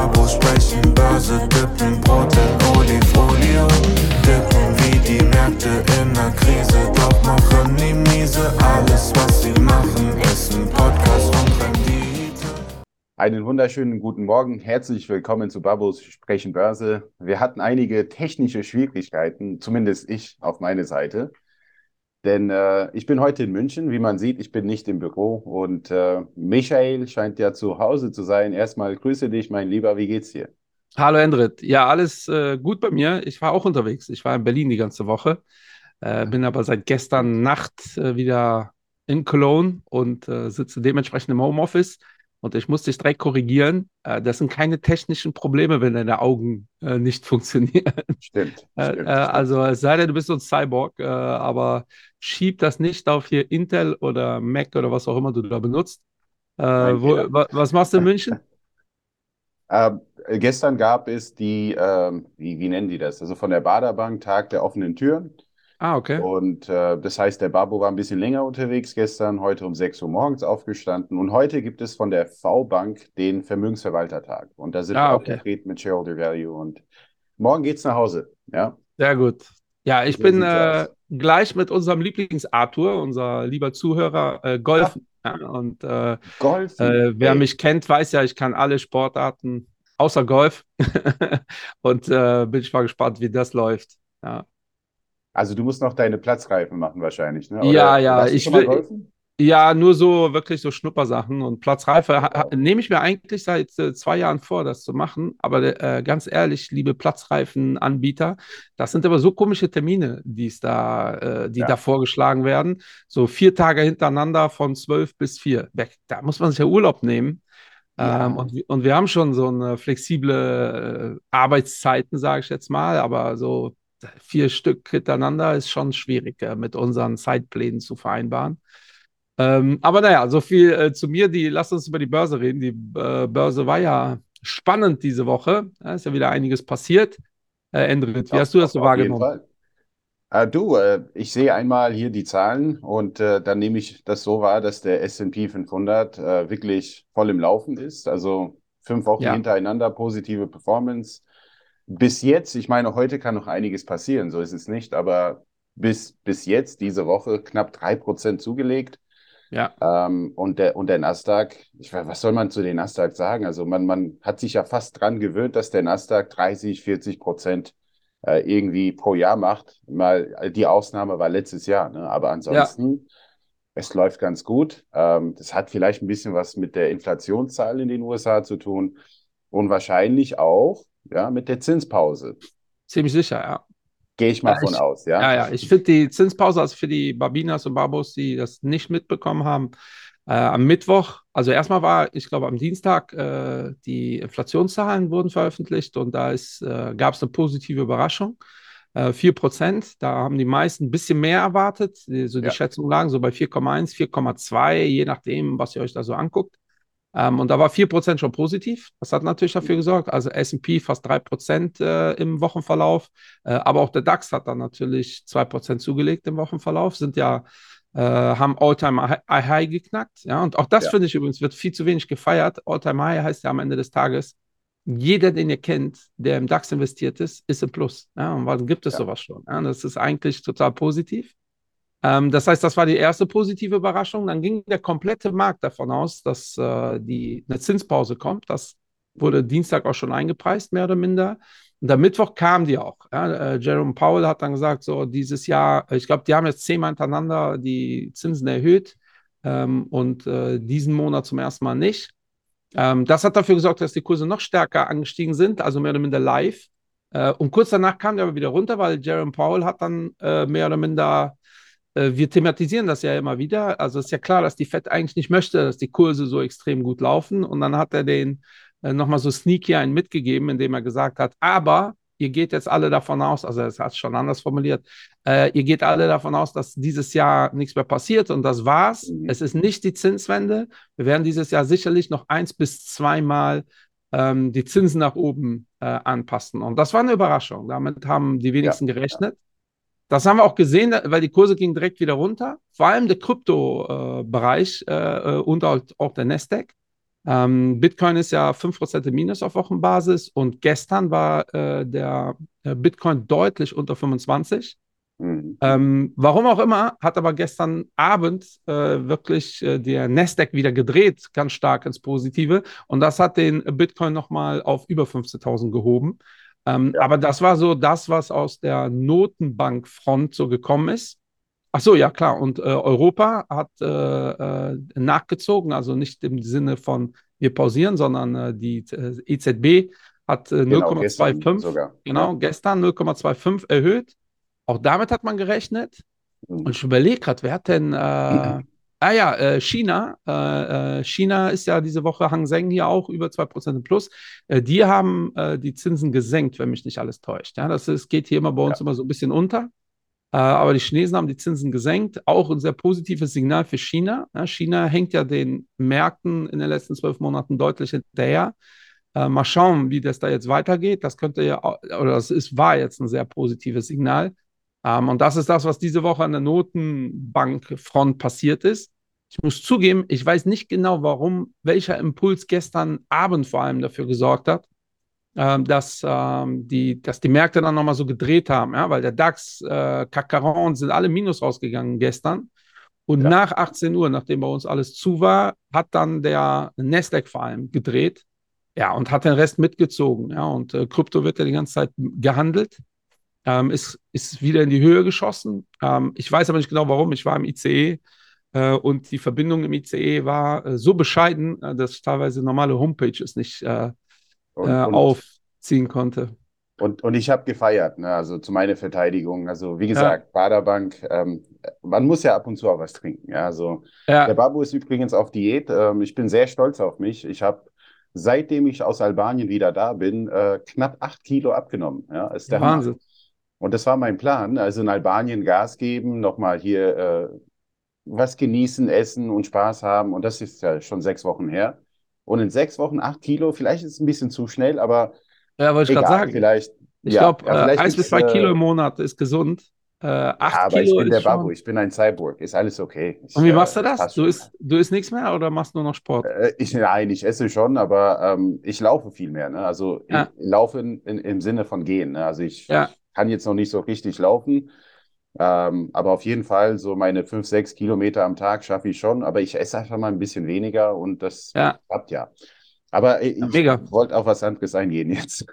Babos sprechen Börse, dippen Brot in. Dippen wie die Märkte in der Krise, doch machen die miese. Alles, was sie machen, ist ein Podcast und Rendite. Einen wunderschönen guten Morgen. Herzlich willkommen zu Babos Sprechen Börse. Wir hatten einige technische Schwierigkeiten, zumindest ich auf meine Seite. Denn äh, ich bin heute in München. Wie man sieht, ich bin nicht im Büro. Und äh, Michael scheint ja zu Hause zu sein. Erstmal grüße dich, mein Lieber. Wie geht's dir? Hallo Endrit. Ja, alles äh, gut bei mir. Ich war auch unterwegs. Ich war in Berlin die ganze Woche. Äh, bin aber seit gestern Nacht äh, wieder in Cologne und äh, sitze dementsprechend im Homeoffice. Und ich muss dich direkt korrigieren. Äh, das sind keine technischen Probleme, wenn deine Augen äh, nicht funktionieren. Stimmt. Äh, stimmt, also es sei denn, du bist so ein Cyborg, aber schieb das nicht auf hier Intel oder Mac oder was auch immer du da benutzt. Mein wo, was machst du in München? Ähm, gestern gab es die, ähm, wie, wie nennen die das? Also von der Baderbank Tag der offenen Türen. Ah, okay. Und äh, das heißt, der Babo war ein bisschen länger unterwegs gestern, heute um 6 Uhr morgens aufgestanden. Und heute gibt es von der V-Bank den Vermögensverwaltertag. Und da sind Ah, wir auch okay. vertreten mit Shareholder Value. Und morgen geht's nach Hause. Ja, Sehr gut. Ja, ich So bin äh, gleich mit unserem Lieblings-Arthur, unser lieber Zuhörer, äh, golfen. Ja, und äh, Golfen. äh, wer mich kennt, weiß ja, ich kann alle Sportarten außer Golf. Und äh, bin ich mal gespannt, wie das läuft. Ja, Also du musst noch deine Platzreifen machen wahrscheinlich, ne? Ja, Oder ja, du ich will- ja nur so wirklich so Schnuppersachen und Platzreife nehme ich mir eigentlich seit äh, zwei Jahren vor, das zu machen. Aber äh, ganz ehrlich, liebe Platzreifenanbieter, das sind aber so komische Termine, die es da, äh, die Ja. da vorgeschlagen werden. So vier Tage hintereinander von zwölf bis vier. Da muss man sich ja Urlaub nehmen. Ja. Ähm, und, wir- und wir haben schon so eine flexible äh, Arbeitszeiten, sage ich jetzt mal, aber so vier Stück hintereinander ist schon schwierig, äh, mit unseren Zeitplänen zu vereinbaren. Ähm, aber naja, so viel äh, zu mir. Die, lass uns über die Börse reden. Die äh, Börse war ja spannend diese Woche. Da ist ja wieder einiges passiert. Äh, Endrit, wie hast du das so wahrgenommen? Äh, du, äh, ich sehe einmal hier die Zahlen und dann nehme ich das so wahr, dass der S&P 500 äh, wirklich voll im Laufen ist. Also fünf Wochen Ja. hintereinander positive Performance. Bis jetzt, ich meine, heute kann noch einiges passieren, so ist es nicht, aber bis, bis jetzt, diese Woche, knapp 3% zugelegt. Ja, Ähm, und der, und der Nasdaq, ich weiß, was soll man zu den Nasdaq sagen? Also man, man hat sich ja fast dran gewöhnt, dass der Nasdaq 30, 40 Prozent äh, irgendwie pro Jahr macht. Mal, äh, die Ausnahme war letztes Jahr, ne? Aber ansonsten, es läuft ganz gut. Ähm, das hat vielleicht ein bisschen was mit der Inflationszahl in den USA zu tun und wahrscheinlich auch ja, mit der Zinspause. ziemlich sicher, ja. Gehe ich mal Ja, von ich- aus, ja? Ja, ja, ich finde die Zinspause, also für die Babinas und Babos, die das nicht mitbekommen haben, äh, am Mittwoch, also erstmal war, ich glaube, am Dienstag, äh, die Inflationszahlen wurden veröffentlicht und da äh, gab es eine positive Überraschung. Äh, 4%, da haben die meisten ein bisschen mehr erwartet. Die, so die Ja. Schätzungen lagen so bei 4,1, 4,2, je nachdem, was ihr euch da so anguckt. Ähm, und da war 4% schon positiv. Das hat natürlich dafür gesorgt. Also SP fast 3% äh, im Wochenverlauf. Äh, aber auch der DAX hat dann natürlich 2% zugelegt im Wochenverlauf, sind ja, äh, haben All-Time-High geknackt. Ja, und auch das Ja. finde ich übrigens, wird viel zu wenig gefeiert. All-Time-High heißt ja am Ende des Tages, jeder, den ihr kennt, der im DAX investiert ist, ist im Plus. Ja, und wann gibt es Ja. sowas schon? Ja, das ist eigentlich total positiv. Ähm, das heißt, das war die erste positive Überraschung. Dann ging der komplette Markt davon aus, dass äh, die, eine Zinspause kommt. Das wurde Dienstag auch schon eingepreist, mehr oder minder. Und am Mittwoch kam die auch. Ja, äh, Jerome Powell hat dann gesagt, so dieses Jahr, ich glaube, die haben jetzt zehnmal hintereinander die Zinsen erhöht ähm, und äh, diesen Monat zum ersten Mal nicht. Ähm, das hat dafür gesorgt, dass die Kurse noch stärker angestiegen sind, also mehr oder minder live. Äh, und kurz danach kam der aber wieder runter, weil Jerome Powell hat dann äh, mehr oder minder wir thematisieren das ja immer wieder. Also ist ja klar, dass die Fed eigentlich nicht möchte, dass die Kurse so extrem gut laufen. Und dann hat er den äh, nochmal so sneaky einen mitgegeben, indem er gesagt hat, aber ihr geht jetzt alle davon aus, also er hat es schon anders formuliert, äh, ihr geht alle davon aus, dass dieses Jahr nichts mehr passiert und das war's. Mhm. Es ist nicht die Zinswende. Wir werden dieses Jahr sicherlich noch eins bis zweimal ähm, die Zinsen nach oben äh, anpassen. Und das war eine Überraschung. Damit haben die wenigsten gerechnet. Das haben wir auch gesehen, weil die Kurse gingen direkt wieder runter. Vor allem der Krypto-Bereich äh, äh, und auch, auch der Nasdaq. Ähm, Bitcoin ist ja 5% im Minus auf Wochenbasis und gestern war äh, der, der, Bitcoin deutlich unter 25. Mhm. Ähm, warum auch immer, hat aber gestern Abend äh, wirklich äh, der Nasdaq wieder gedreht, ganz stark ins Positive. Und das hat den Bitcoin nochmal auf über 15.000 gehoben. Ähm, ja. Aber das war so das, was aus der Notenbankfront so gekommen ist. Ach so, ja klar. Und äh, Europa hat äh, äh, nachgezogen, also nicht im Sinne von wir pausieren, sondern äh, die äh, EZB hat genau, 0,25 genau, ja. gestern 0,25 erhöht. Auch damit hat man gerechnet. Mhm. Und ich überlege gerade, wer hat denn mhm. Ah ja, äh, China. Äh, äh, China ist ja diese Woche Hang Seng hier auch über 2% im Plus. Äh, die haben äh, die Zinsen gesenkt, wenn mich nicht alles täuscht. Ja, das ist, geht hier immer bei uns ja. immer so ein bisschen unter. Äh, aber die Chinesen haben die Zinsen gesenkt. Auch ein sehr positives Signal für China. Ja, China hängt ja den Märkten in den letzten zwölf Monaten deutlich hinterher. mal schauen, wie das da jetzt weitergeht. Das könnte ja, oder das ist, war jetzt ein sehr positives Signal. Ähm, und das ist das, was diese Woche an der Notenbankfront passiert ist. Ich muss zugeben, ich weiß nicht genau, warum, welcher Impuls gestern Abend vor allem dafür gesorgt hat, ähm, dass, ähm, die, dass die Märkte dann nochmal so gedreht haben, ja? weil der DAX, äh, Kakaron sind alle minus rausgegangen gestern. Und ja. nach 18 Uhr, nachdem bei uns alles zu war, hat dann der Nasdaq vor allem gedreht. Ja, und hat den Rest mitgezogen. Ja, und äh, Krypto wird ja die ganze Zeit gehandelt ähm, ist, ist wieder in die Höhe geschossen. Ähm, ich weiß aber nicht genau warum. Ich war im ICE äh, und die Verbindung im ICE war äh, so bescheiden, äh, dass ich teilweise normale Homepages nicht äh, und, äh, und, aufziehen konnte. Und, und ich habe gefeiert, ne? also zu meiner Verteidigung. Also wie gesagt, ja. Baderbank, ähm, man muss ja ab und zu auch was trinken. Ja? Also, ja. Der Babu ist übrigens auf Diät. Ähm, ich bin sehr stolz auf mich. Ich habe seitdem ich aus Albanien wieder da bin, äh, knapp acht Kilo abgenommen. Ja, ist der Wahnsinn. Hammer. Und das war mein Plan. Also in Albanien Gas geben, nochmal hier äh, was genießen, essen und Spaß haben. Und das ist ja schon sechs Wochen her. Und in sechs Wochen acht Kilo, vielleicht ist es ein bisschen zu schnell, aber. Ja, wollte ich gerade sagen. Vielleicht. Ich ja, glaube, ja, äh, eins bis zwei Kilo im Monat ist gesund. Äh, acht ja, aber Kilo ich bin der Babu, ich bin ein Cyborg, ist alles okay. Ich, und wie machst du äh, das? Du isst, du isst nichts mehr oder machst nur noch Sport? Äh, ich, nein, ich esse schon, aber ähm, ich laufe viel mehr. Ne? Also ja. ich laufe in, in, im Sinne von gehen. Ne? Also ich, ja kann jetzt noch nicht so richtig laufen. Ähm, aber auf jeden Fall so meine fünf, sechs Kilometer am Tag schaffe ich schon. Aber ich esse einfach mal ein bisschen weniger und das ja. klappt ja. Aber ich ja, wollte auf was anderes eingehen jetzt.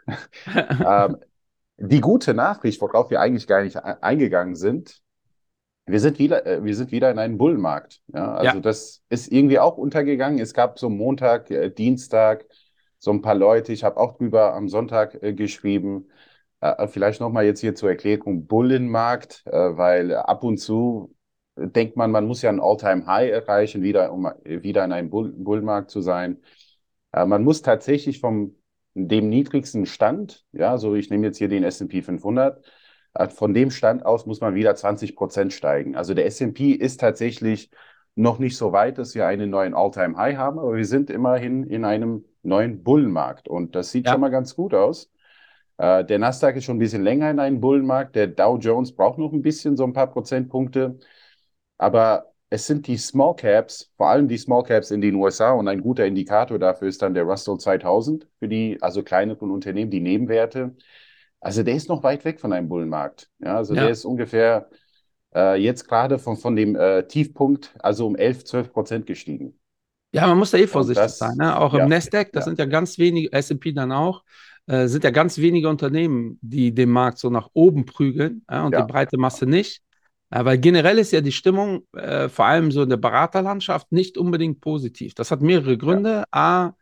ähm, die gute Nachricht, worauf wir eigentlich gar nicht eingegangen sind, wir sind wieder, äh, wir sind wieder in einem Bullenmarkt. Ja, also ja. das ist irgendwie auch untergegangen. Es gab so Montag, äh, Dienstag so ein paar Leute. Ich habe auch drüber am Sonntag äh, geschrieben. Äh, vielleicht nochmal jetzt hier zur Erklärung Bullenmarkt, äh, weil ab und zu denkt man, man muss ja ein All-Time-High erreichen, wieder, um wieder in einem Bull Bullenmarkt zu sein. Äh, man muss tatsächlich vom dem niedrigsten Stand, ja, so ich nehme jetzt hier den S&P 500, äh, von dem Stand aus muss man wieder 20 Prozent steigen. Also der S&P ist tatsächlich noch nicht so weit, dass wir einen neuen All-Time-High haben, aber wir sind immerhin in einem neuen Bullenmarkt und das sieht ja. schon mal ganz gut aus. Äh, der Nasdaq ist schon ein bisschen länger in einem Bullenmarkt. Der Dow Jones braucht noch ein bisschen, so ein paar Prozentpunkte. Aber es sind die Small Caps, vor allem die Small Caps in den USA und ein guter Indikator dafür ist dann der Russell 2000 für die, also kleineren Unternehmen, die Nebenwerte. Also der ist noch weit weg von einem Bullenmarkt. Ja, also ja. der ist ungefähr äh, jetzt gerade von, von dem äh, Tiefpunkt, also um 11, 12 Prozent gestiegen. Ja, man muss da eh vorsichtig das, sein. Ne? Auch im ja, Nasdaq, das ja. sind ja ganz wenige, SP dann auch. Äh, sind ja ganz wenige Unternehmen, die den Markt so nach oben prügeln ja, und ja. die breite Masse nicht. Ja, weil generell ist ja die Stimmung, äh, vor allem so in der Beraterlandschaft, nicht unbedingt positiv. Das hat mehrere Gründe. A,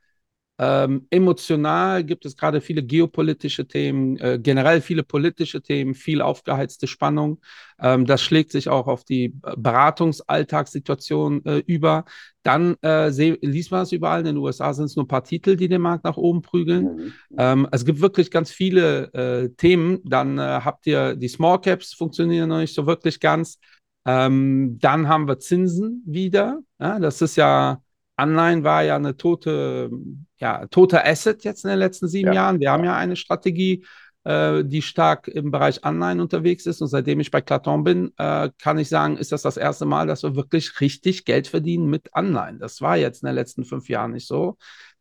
ähm, emotional gibt es gerade viele geopolitische Themen, äh, generell viele politische Themen, viel aufgeheizte Spannung. Ähm, das schlägt sich auch auf die Beratungsalltagssituation äh, über. Dann äh, liest man es überall. In den USA sind es nur ein paar Titel, die den Markt nach oben prügeln. Mhm. Ähm, es gibt wirklich ganz viele äh, Themen. Dann äh, habt ihr die Small Caps, funktionieren noch nicht so wirklich ganz. Ähm, dann haben wir Zinsen wieder. Ja, das ist ja Anleihen war ja eine tote, ja, tote Asset jetzt in den letzten sieben ja. Jahren. Wir haben ja eine Strategie, äh, die stark im Bereich Anleihen unterwegs ist. Und seitdem ich bei Claton bin, äh, kann ich sagen, ist das das erste Mal, dass wir wirklich richtig Geld verdienen mit Anleihen. Das war jetzt in den letzten fünf Jahren nicht so.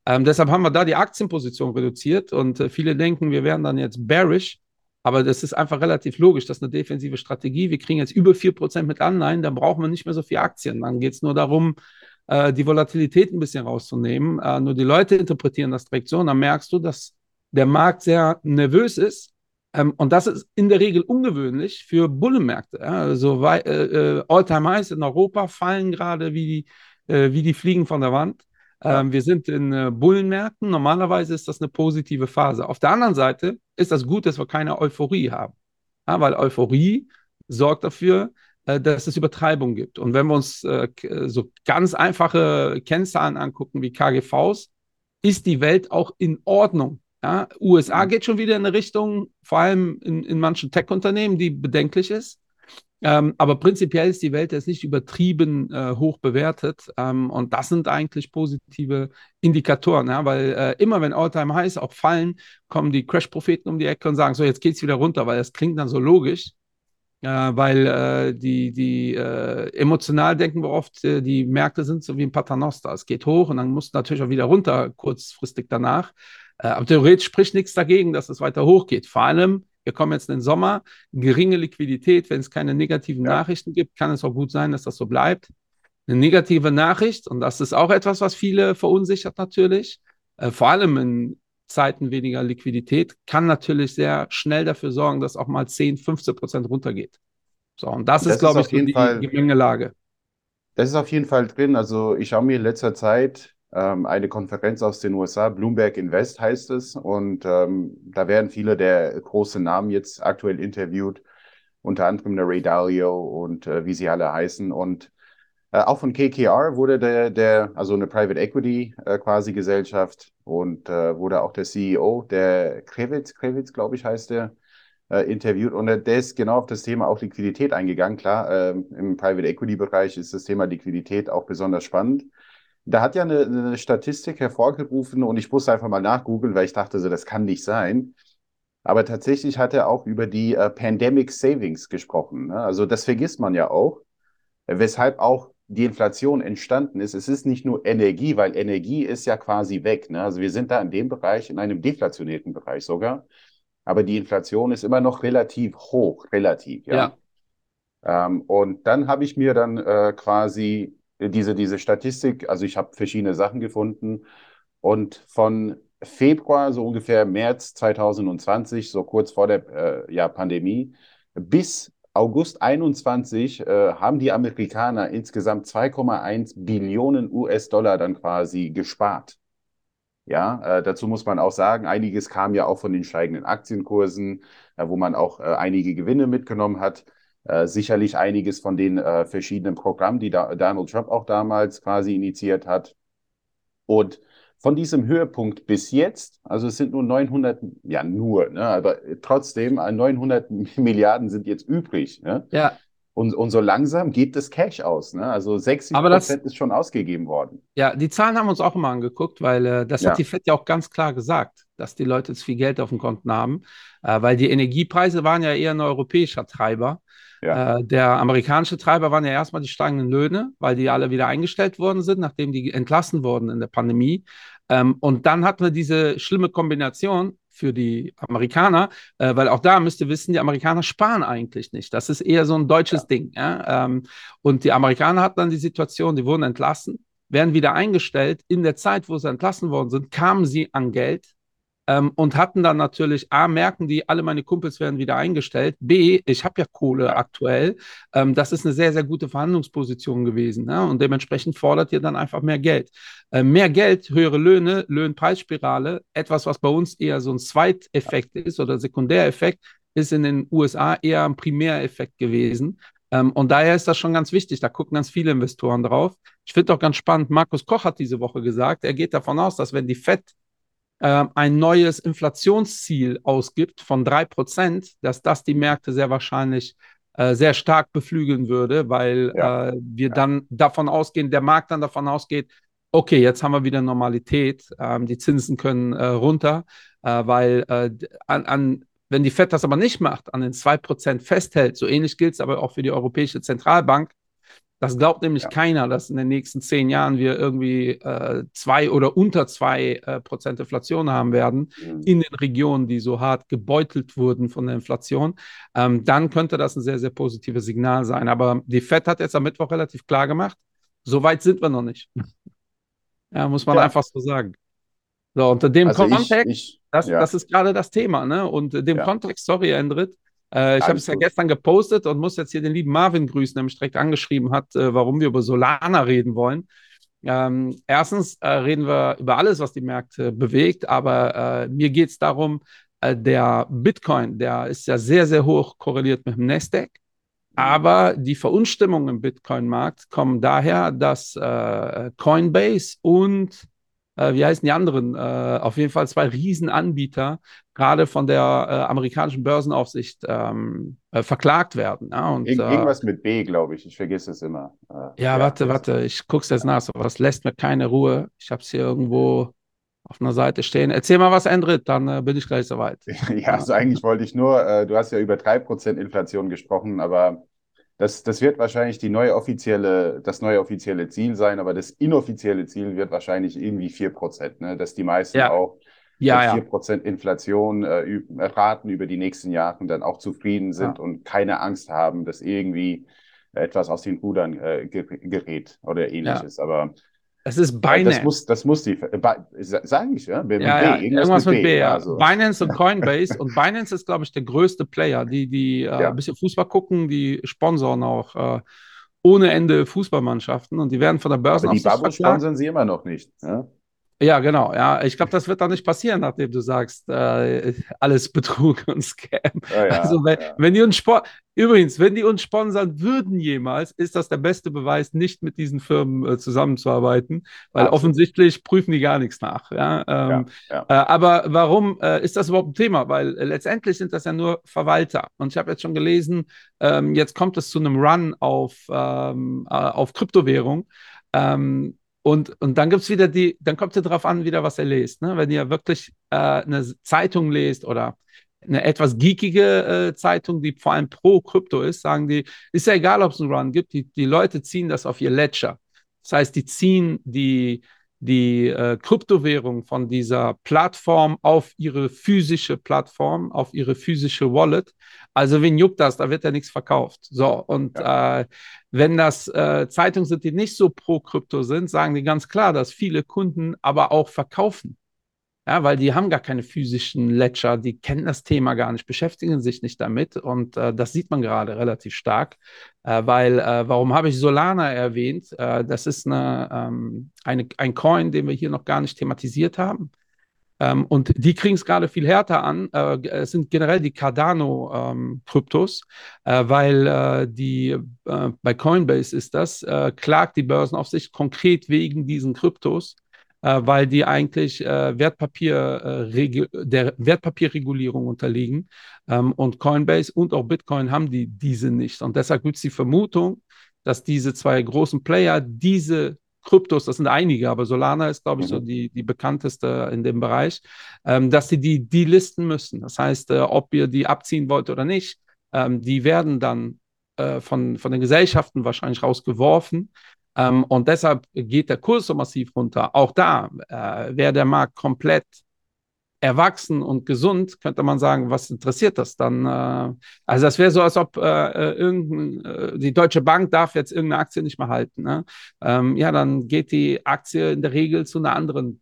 Ähm, deshalb haben wir da die Aktienposition reduziert und äh, viele denken, wir wären dann jetzt bearish. Aber das ist einfach relativ logisch. Das ist eine defensive Strategie. Wir kriegen jetzt über 4% mit Anleihen, dann brauchen wir nicht mehr so viel Aktien. Dann geht es nur darum, äh, die Volatilität ein bisschen rauszunehmen. Äh, nur die Leute interpretieren das direkt so und dann merkst du, dass der Markt sehr nervös ist. Ähm, und das ist in der Regel ungewöhnlich für Bullenmärkte. Ja? Also äh, äh, All-Time-Highs in Europa fallen gerade wie die, äh, wie die Fliegen von der Wand. Ähm, wir sind in äh, Bullenmärkten. Normalerweise ist das eine positive Phase. Auf der anderen Seite ist das gut, dass wir keine Euphorie haben. Ja, weil Euphorie sorgt dafür, dass es Übertreibung gibt. Und wenn wir uns äh, so ganz einfache Kennzahlen angucken wie KGVs, ist die Welt auch in Ordnung. Ja, USA mhm. geht schon wieder in eine Richtung, vor allem in, in manchen Tech-Unternehmen, die bedenklich ist. Ähm, aber prinzipiell ist die Welt jetzt nicht übertrieben äh, hoch bewertet. Ähm, und das sind eigentlich positive Indikatoren, ja? weil äh, immer wenn All-Time-Highs auch fallen, kommen die Crash-Propheten um die Ecke und sagen, so jetzt geht es wieder runter, weil das klingt dann so logisch. Äh, weil äh, die, die äh, emotional denken wir oft, äh, die Märkte sind so wie ein Paternoster. Es geht hoch und dann muss natürlich auch wieder runter, kurzfristig danach. aber theoretisch spricht nichts dagegen, dass es weiter hochgeht. Vor allem, wir kommen jetzt in den Sommer, geringe Liquidität, wenn es keine negativen ja. Nachrichten gibt, kann es auch gut sein, dass das so bleibt. Eine negative Nachricht, und das ist auch etwas, was viele verunsichert natürlich, äh, vor allem in Zeiten weniger Liquidität, kann natürlich sehr schnell dafür sorgen, dass auch mal 10, 15 Prozent runtergeht. So, und das, das ist, glaube ich, die Fall, Gemengelage. Das ist auf jeden Fall drin. Also ich schaue mir in letzter Zeit ähm, eine Konferenz aus den USA, Bloomberg Invest heißt es. Und ähm, da werden viele der großen Namen jetzt aktuell interviewt, unter anderem der Ray Dalio und äh, wie sie alle heißen. Und auch von KKR wurde der, der, also eine Private Equity äh, quasi Gesellschaft und äh, wurde auch der CEO, der Krevitz, Krevitz, glaube ich, heißt der, äh, interviewt. Und der ist genau auf das Thema auch Liquidität eingegangen. Klar, ähm, im Private Equity Bereich ist das Thema Liquidität auch besonders spannend. Da hat ja eine, eine Statistik hervorgerufen und ich musste einfach mal nachgoogeln, weil ich dachte, so, das kann nicht sein. Aber tatsächlich hat er auch über die äh, Pandemic Savings gesprochen. Ne? Also das vergisst man ja auch, weshalb auch die Inflation entstanden ist. Es ist nicht nur Energie, weil Energie ist ja quasi weg. Ne? Also wir sind da in dem Bereich, in einem deflationierten Bereich sogar. Aber die Inflation ist immer noch relativ hoch, relativ, ja. ja. Ähm, und dann habe ich mir dann äh, quasi diese, diese Statistik, also ich habe verschiedene Sachen gefunden und von Februar, so ungefähr März 2020, so kurz vor der äh, ja, Pandemie, bis August 21 äh, haben die Amerikaner insgesamt 2,1 Billionen US-Dollar dann quasi gespart. Ja, äh, dazu muss man auch sagen, einiges kam ja auch von den steigenden Aktienkursen, äh, wo man auch äh, einige Gewinne mitgenommen hat. Äh, sicherlich einiges von den äh, verschiedenen Programmen, die da Donald Trump auch damals quasi initiiert hat. Und von diesem Höhepunkt bis jetzt, also es sind nur 900, ja nur, ne, aber trotzdem 900 äh, Milliarden sind jetzt übrig. Ne? Ja. Und, und so langsam geht das Cash aus. Ne? Also 60 Prozent ist schon ausgegeben worden. Ja, die Zahlen haben wir uns auch immer angeguckt, weil äh, das ja. hat die FED ja auch ganz klar gesagt, dass die Leute zu viel Geld auf dem Konten haben, äh, weil die Energiepreise waren ja eher ein europäischer Treiber. Ja. Äh, der amerikanische Treiber waren ja erstmal die steigenden Löhne, weil die alle wieder eingestellt worden sind, nachdem die entlassen wurden in der Pandemie. Ähm, und dann hatten wir diese schlimme Kombination für die Amerikaner, äh, weil auch da müsst ihr wissen, die Amerikaner sparen eigentlich nicht. Das ist eher so ein deutsches ja. Ding. Ja? Ähm, und die Amerikaner hatten dann die Situation, die wurden entlassen, werden wieder eingestellt. In der Zeit, wo sie entlassen worden sind, kamen sie an Geld ähm, und hatten dann natürlich, A, merken die, alle meine Kumpels werden wieder eingestellt. B, ich habe ja Kohle aktuell. Ähm, das ist eine sehr, sehr gute Verhandlungsposition gewesen. Ne? Und dementsprechend fordert ihr dann einfach mehr Geld. Äh, mehr Geld, höhere Löhne, Löhnpreisspirale, etwas, was bei uns eher so ein Zweiteffekt ist oder Sekundäreffekt, ist in den USA eher ein Primäreffekt gewesen. Ähm, und daher ist das schon ganz wichtig. Da gucken ganz viele Investoren drauf. Ich finde auch ganz spannend, Markus Koch hat diese Woche gesagt, er geht davon aus, dass wenn die FED äh, ein neues Inflationsziel ausgibt von 3%, dass das die Märkte sehr wahrscheinlich äh, sehr stark beflügeln würde, weil ja. äh, wir ja. dann davon ausgehen, der Markt dann davon ausgeht, okay, jetzt haben wir wieder Normalität, ähm, die Zinsen können äh, runter, äh, weil äh, an, an wenn die FED das aber nicht macht, an den 2% festhält, so ähnlich gilt es aber auch für die Europäische Zentralbank, das glaubt nämlich ja. keiner, dass in den nächsten zehn Jahren wir irgendwie äh, zwei oder unter zwei äh, Prozent Inflation haben werden mhm. in den Regionen, die so hart gebeutelt wurden von der Inflation. Ähm, dann könnte das ein sehr, sehr positives Signal sein. Aber die FED hat jetzt am Mittwoch relativ klar gemacht, so weit sind wir noch nicht. Ja, muss man ja. einfach so sagen. So, unter dem also Kontext, ich, ich, das, ja. das ist gerade das Thema, ne? Und dem Kontext, sorry, Endrit, äh, ich habe es ja gestern gepostet und muss jetzt hier den lieben Marvin grüßen, der mich direkt angeschrieben hat, äh, warum wir über Solana reden wollen. Ähm, erstens äh, reden wir über alles, was die Märkte bewegt, aber äh, mir geht es darum, äh, der Bitcoin, der ist ja sehr, sehr hoch korreliert mit dem Nasdaq. Aber die Verunstimmungen im Bitcoin-Markt kommen daher, dass äh, Coinbase und äh, wie heißen die anderen? Äh, auf jeden Fall zwei Riesenanbieter, gerade von der äh, amerikanischen Börsenaufsicht ähm, äh, verklagt werden. Ja, und, Ir äh, irgendwas mit B, glaube ich. Ich vergesse es immer. Äh, ja, warte, warte. Ich gucke es jetzt nach. Aber das lässt mir keine Ruhe. Ich habe es hier irgendwo auf einer Seite stehen. Erzähl mal was, Endrit, dann bin ich gleich soweit. ja, also eigentlich wollte ich nur, du hast ja über 3% Inflation gesprochen, aber das, das wird wahrscheinlich die neue offizielle, das neue offizielle Ziel sein, aber das inoffizielle Ziel wird wahrscheinlich irgendwie 4%, ne? dass die meisten ja. auch ja, mit 4% ja. Inflation äh, raten über die nächsten Jahre dann auch zufrieden sind ja. und keine Angst haben, dass irgendwie etwas aus den Rudern äh, gerät oder ähnliches. Aber es ist Binance. Das muss, das muss die, sage ich, ja? Mit ja, B, ja irgendwas, mit B. B ja. Also. Binance und Coinbase. und Binance ist, glaube ich, der größte Player, die, die äh, ja. ein bisschen Fußball gucken, die sponsoren auch äh, ohne Ende Fußballmannschaften und die werden von der Börse Aber Die Babu sponsern sie immer noch nicht. Ja? Ja, genau. Ja, ich glaube, das wird dann nicht passieren, nachdem du sagst, äh, alles Betrug und Scam. Ja, ja, also wenn, ja. wenn die uns Sport, übrigens, wenn die uns sponsern würden jemals, ist das der beste Beweis, nicht mit diesen Firmen äh, zusammenzuarbeiten, weil Absolut. offensichtlich prüfen die gar nichts nach. Ja, ähm, äh, aber warum äh, ist das überhaupt ein Thema? Weil äh, letztendlich sind das ja nur Verwalter. Und ich habe jetzt schon gelesen, ähm, jetzt kommt es zu einem Run auf, ähm, äh, auf Kryptowährung. Ähm, und, und dann gibt es wieder die, dann kommt es darauf an, wieder, was er liest. Ne? Wenn ihr wirklich äh, eine Zeitung lest oder eine etwas geekige äh, Zeitung, die vor allem pro Krypto ist, sagen die, ist ja egal, ob es einen Run gibt, die, die Leute ziehen das auf ihr Ledger. Das heißt, die ziehen die, die äh, Kryptowährung von dieser Plattform auf ihre physische Plattform, auf ihre physische Wallet. Also wen juckt das? Da wird ja nichts verkauft. So, und ja. äh, wenn das äh, Zeitungen sind, die nicht so pro Krypto sind, sagen die ganz klar, dass viele Kunden aber auch verkaufen. Ja, weil die haben gar keine physischen Ledger, die kennen das Thema gar nicht, beschäftigen sich nicht damit. Und äh, das sieht man gerade relativ stark. Äh, weil, äh, warum habe ich Solana erwähnt? Äh, das ist eine, ähm, eine, ein Coin, den wir hier noch gar nicht thematisiert haben. Ähm, und die kriegen es gerade viel härter an. Äh, es sind generell die Cardano-Kryptos, ähm, äh, weil die bei Coinbase ist das, klagt die Börsenaufsicht konkret wegen diesen Kryptos äh, weil die eigentlich äh, Wertpapier, äh, der Wertpapierregulierung unterliegen. Ähm, und Coinbase und auch Bitcoin haben die diese nicht. Und deshalb gibt es die Vermutung, dass diese zwei großen Player diese Kryptos, das sind einige, aber Solana ist, glaube ich, mhm. so die, die bekannteste in dem Bereich, ähm, dass sie die, die listen müssen. Das heißt, äh, ob ihr die abziehen wollt oder nicht, ähm, die werden dann äh, von, von den Gesellschaften wahrscheinlich rausgeworfen. Ähm, und deshalb geht der Kurs so massiv runter. Auch da äh, wäre der Markt komplett erwachsen und gesund, könnte man sagen, was interessiert das dann? Äh, also das wäre so, als ob äh, irgendein, äh, die Deutsche Bank darf jetzt irgendeine Aktie nicht mehr halten. Ne? Ähm, ja, dann geht die Aktie in der Regel zu einer anderen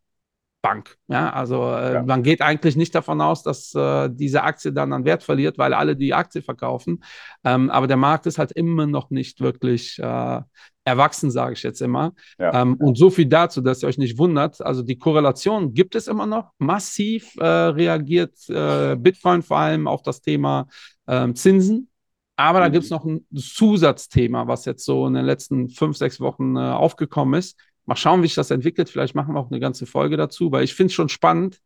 Bank. Ja, also äh, ja. man geht eigentlich nicht davon aus, dass äh, diese Aktie dann an Wert verliert, weil alle die Aktie verkaufen. Ähm, aber der Markt ist halt immer noch nicht wirklich äh, erwachsen, sage ich jetzt immer. Ja. Ähm, und so viel dazu, dass ihr euch nicht wundert. Also die Korrelation gibt es immer noch. Massiv äh, reagiert äh, Bitcoin vor allem auf das Thema ähm, Zinsen. Aber da mhm. gibt es noch ein Zusatzthema, was jetzt so in den letzten fünf, sechs Wochen äh, aufgekommen ist Mal schauen, wie sich das entwickelt. Vielleicht machen wir auch eine ganze Folge dazu, weil ich finde es schon spannend,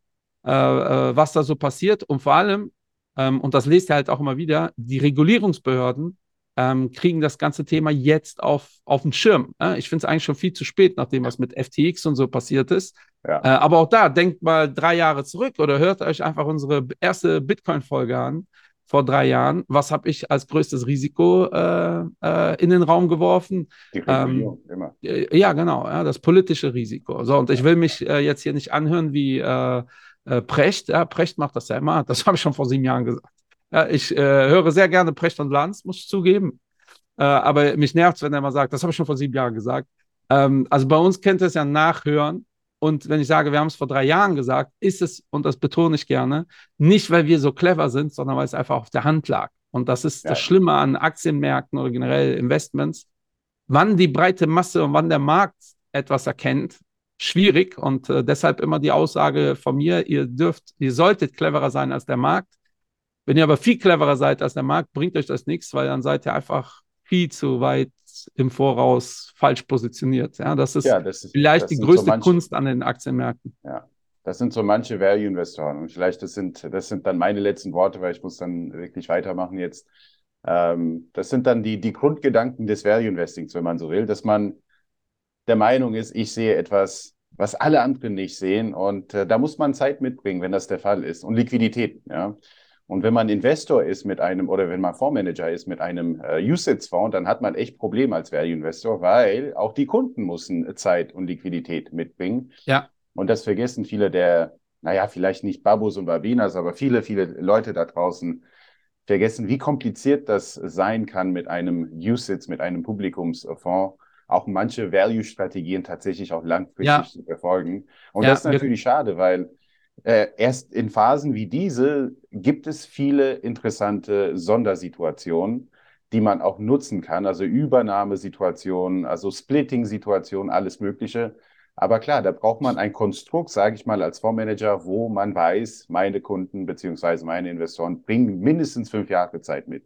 äh, äh, was da so passiert. Und vor allem, ähm, und das lest ihr halt auch immer wieder, die Regulierungsbehörden ähm, kriegen das ganze Thema jetzt auf, auf den Schirm. Äh? Ich finde es eigentlich schon viel zu spät, nachdem was mit FTX und so passiert ist. Ja. Äh, aber auch da, denkt mal drei Jahre zurück oder hört euch einfach unsere erste Bitcoin-Folge an vor drei Jahren. Was habe ich als größtes Risiko äh, äh, in den Raum geworfen? Die ähm, immer. Äh, ja, genau, ja, das politische Risiko. So, und ich will mich äh, jetzt hier nicht anhören wie äh, äh, Precht. Ja, Precht macht das ja immer. Das habe ich schon vor sieben Jahren gesagt. Ja, ich höre sehr gerne Precht und Lanz, muss ich zugeben. aber mich nervt es, wenn er mal sagt, das habe ich schon vor sieben Jahren gesagt. Ähm, also bei uns kennt es ja Nachhören. Und wenn ich sage, wir haben es vor drei Jahren gesagt, ist es, und das betone ich gerne, nicht, weil wir so clever sind, sondern weil es einfach auf der Hand lag. Und das ist ja. das Schlimme an Aktienmärkten oder generell Investments. Wann die breite Masse und wann der Markt etwas erkennt, schwierig. Und äh, deshalb immer die Aussage von mir, ihr dürft, ihr solltet cleverer sein als der Markt. Wenn ihr aber viel cleverer seid als der Markt, bringt euch das nichts, weil dann seid ihr einfach viel zu weit im Voraus falsch positioniert. Ja, das ist, ja, das ist vielleicht das die größte so manche, Kunst an den Aktienmärkten. Ja, das sind so manche Value-Investoren. Und vielleicht das sind, das sind dann meine letzten Worte, weil ich muss dann wirklich weitermachen jetzt. Ähm, das sind dann die, die Grundgedanken des Value-Investings, wenn man so will, dass man der Meinung ist, ich sehe etwas, was alle anderen nicht sehen. Und äh, da muss man Zeit mitbringen, wenn das der Fall ist. Und Liquidität. Ja. Und wenn man Investor ist mit einem oder wenn man Fondsmanager ist mit einem äh, USITS-Fonds, dann hat man echt Probleme als Value-Investor, weil auch die Kunden müssen Zeit und Liquidität mitbringen. Ja. Und das vergessen viele der, naja, vielleicht nicht Babus und Babinas, aber viele, viele Leute da draußen vergessen, wie kompliziert das sein kann mit einem USITS, mit einem Publikumsfonds, auch manche Value-Strategien tatsächlich auch langfristig ja. zu verfolgen. Und ja, das ist natürlich schade, weil äh, erst in Phasen wie diese gibt es viele interessante Sondersituationen, die man auch nutzen kann, also Übernahmesituationen, also Splitting-Situationen, alles Mögliche. Aber klar, da braucht man ein Konstrukt, sage ich mal, als Fondsmanager, wo man weiß, meine Kunden beziehungsweise meine Investoren bringen mindestens fünf Jahre Zeit mit.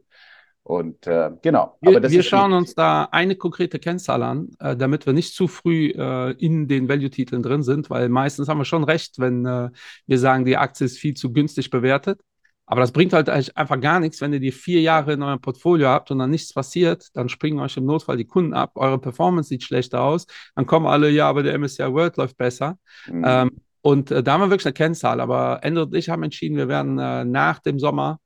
Und äh, genau. Wir, wir schauen uns da eine konkrete Kennzahl an, äh, damit wir nicht zu früh äh, in den Value-Titeln drin sind, weil meistens haben wir schon recht, wenn äh, wir sagen, die Aktie ist viel zu günstig bewertet. Aber das bringt halt einfach gar nichts, wenn ihr die vier Jahre in eurem Portfolio habt und dann nichts passiert, dann springen euch im Notfall die Kunden ab, eure Performance sieht schlechter aus, dann kommen alle, ja, aber der MSCI World läuft besser. Mhm. Ähm, und äh, da haben wir wirklich eine Kennzahl. Aber Ende und ich haben entschieden, wir werden äh, nach dem Sommer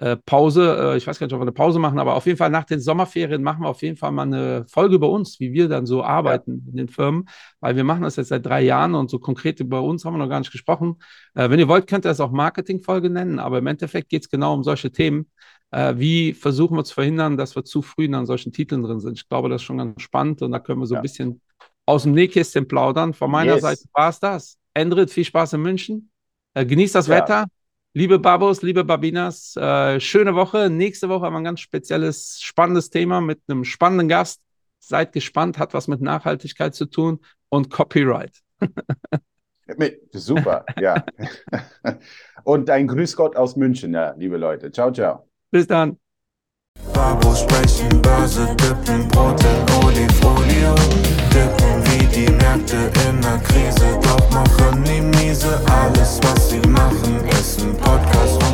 äh, Pause. Äh, ich weiß gar nicht, ob wir eine Pause machen, aber auf jeden Fall nach den Sommerferien machen wir auf jeden Fall mal eine Folge über uns, wie wir dann so arbeiten ja. in den Firmen, weil wir machen das jetzt seit drei Jahren und so konkret über uns haben wir noch gar nicht gesprochen. Äh, wenn ihr wollt, könnt ihr das auch Marketingfolge nennen, aber im Endeffekt geht es genau um solche Themen. Äh, wie versuchen wir zu verhindern, dass wir zu früh an solchen Titeln drin sind? Ich glaube, das ist schon ganz spannend und da können wir so ja. ein bisschen aus dem Nähkästchen plaudern. Von meiner yes. Seite war es das. Endrit, viel Spaß in München. Äh, genießt das ja. Wetter. Liebe Babos, liebe Babinas, äh, schöne Woche. Nächste Woche haben wir ein ganz spezielles, spannendes Thema mit einem spannenden Gast. Seid gespannt, hat was mit Nachhaltigkeit zu tun und Copyright. Super, ja. und ein Grüß Gott aus München, ja, liebe Leute. Ciao, ciao. Bis dann. Babos sprechen, Börse, Dippen, Brot in Olifolie die Märkte in der Krise, doch machen die miese. Alles, was sie machen, ist ein Podcast.